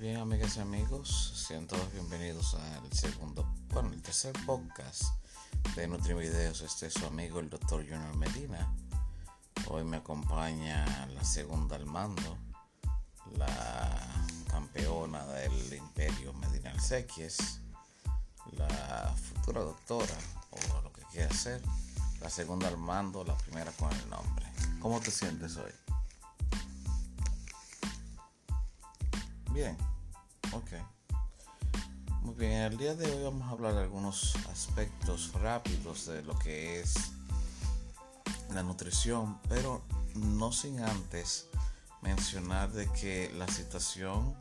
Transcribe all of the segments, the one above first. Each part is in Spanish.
bien, amigas y amigos, sean todos bienvenidos al segundo, bueno, el tercer podcast de NutriVideos. Este es su amigo, el doctor Junior Medina. Hoy me acompaña la segunda al mando, la campeona del Imperio Medina Alcequies, la futura doctora, o lo que quiera ser, la segunda al mando, la primera con el nombre. ¿Cómo te sientes hoy? Bien, ok. Muy bien, el día de hoy vamos a hablar de algunos aspectos rápidos de lo que es la nutrición, pero no sin antes mencionar de que la situación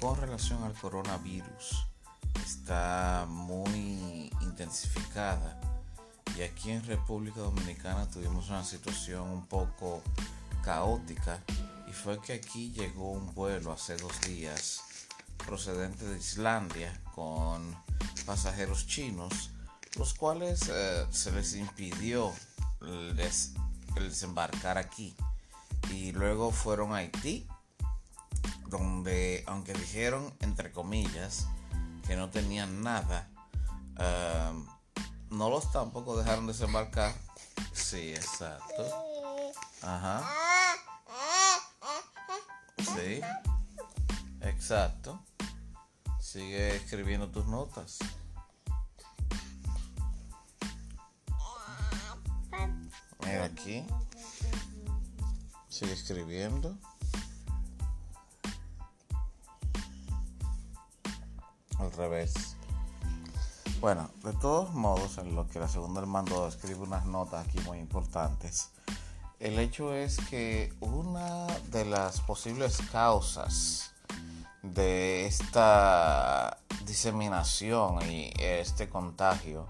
con relación al coronavirus está muy intensificada y aquí en República Dominicana tuvimos una situación un poco caótica y fue que aquí llegó un vuelo hace dos días procedente de Islandia con pasajeros chinos, los cuales eh, se les impidió les, desembarcar aquí y luego fueron a Haití, donde aunque dijeron entre comillas que no tenían nada, eh, no los tampoco dejaron desembarcar. Sí, exacto. Ajá. Sí. Exacto. Sigue escribiendo tus notas. Mira aquí. Sigue escribiendo. Al revés. Bueno, de todos modos, en lo que la segunda del escribe unas notas aquí muy importantes. El hecho es que una de las posibles causas de esta diseminación y este contagio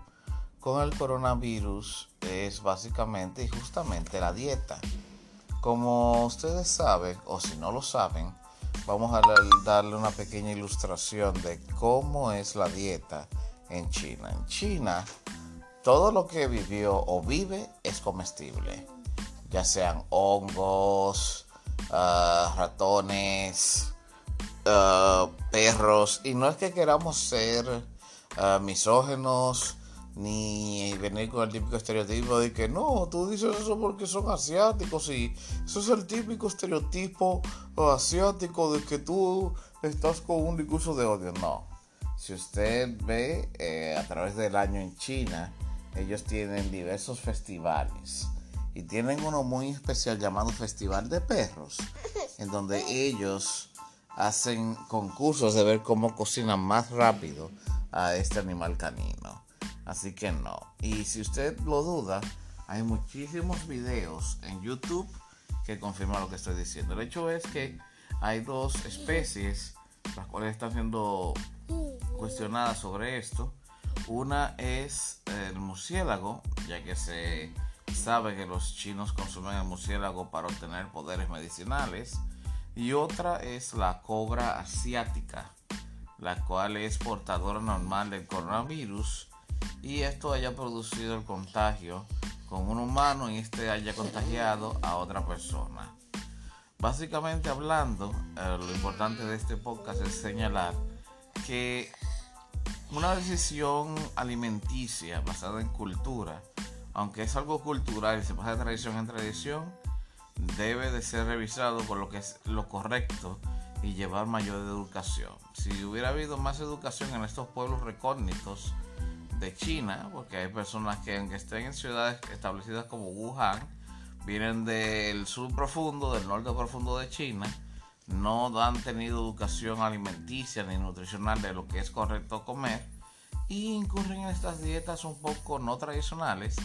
con el coronavirus es básicamente y justamente la dieta. Como ustedes saben, o si no lo saben, vamos a darle una pequeña ilustración de cómo es la dieta en China. En China, todo lo que vivió o vive es comestible ya sean hongos, ah, ratones, ah, perros. Y no es que queramos ser uh, misógenos ni venir con el típico estereotipo de que no, tú dices eso porque son asiáticos y eso es el típico estereotipo asiático de que tú estás con un discurso de odio. No. Si usted ve eh, a través del año en China, ellos tienen diversos festivales y tienen uno muy especial llamado Festival de Perros, en donde ellos hacen concursos de ver cómo cocinan más rápido a este animal canino. Así que no. Y si usted lo duda, hay muchísimos videos en YouTube que confirman lo que estoy diciendo. El hecho es que hay dos especies las cuales están siendo cuestionadas sobre esto. Una es el murciélago, ya que se sabe que los chinos consumen el murciélago para obtener poderes medicinales. Y otra es la cobra asiática, la cual es portadora normal del coronavirus y esto haya producido el contagio con un humano y este haya contagiado a otra persona. Básicamente hablando, eh, lo importante de este podcast es señalar que una decisión alimenticia basada en cultura aunque es algo cultural y se pasa de tradición en tradición, debe de ser revisado por lo que es lo correcto y llevar mayor educación. Si hubiera habido más educación en estos pueblos recógnitos de China, porque hay personas que aunque estén en ciudades establecidas como Wuhan, vienen del sur profundo, del norte profundo de China, no han tenido educación alimenticia ni nutricional de lo que es correcto comer y incurren en estas dietas un poco no tradicionales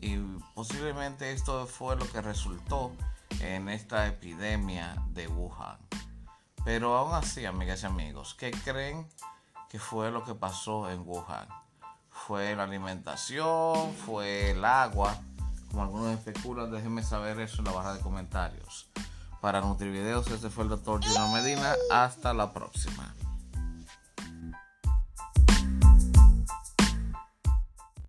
y posiblemente esto fue lo que resultó en esta epidemia de Wuhan. Pero aún así, amigas y amigos, ¿qué creen que fue lo que pasó en Wuhan? ¿Fue la alimentación? ¿Fue el agua? Como algunos especulan, déjenme saber eso en la barra de comentarios. Para Nutrivideos, este fue el doctor Gino Medina. Hasta la próxima.